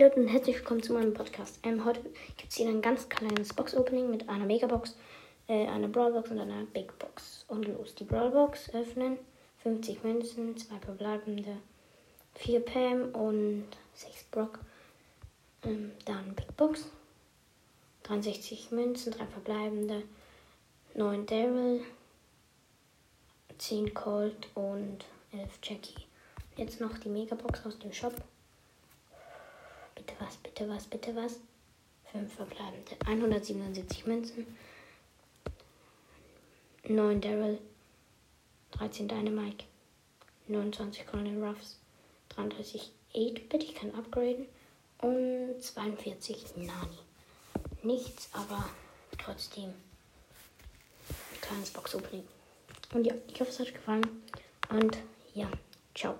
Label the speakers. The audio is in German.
Speaker 1: Leute und herzlich willkommen zu meinem Podcast. Ähm, heute gibt es hier ein ganz kleines Box-Opening mit einer Megabox, äh, einer Brawlbox und einer Big Box. Und los, die Brawlbox öffnen. 50 Münzen, 2 verbleibende, 4 Pam und 6 Brock. Ähm, dann Big Box. 63 Münzen, 3 verbleibende, 9 Daryl, 10 Colt und 11 Jackie. Jetzt noch die Megabox aus dem Shop. Was, bitte was, bitte was. 5 verbleibende. 177 Münzen. 9 Daryl. 13 Dynamite. 29 Colonel Ruffs. 33 8-Bit, ich kann upgraden. Und 42 Nani. Nichts, aber trotzdem ein kleines Box-Opening. Und ja, ich hoffe, es hat euch gefallen. Und ja, ciao.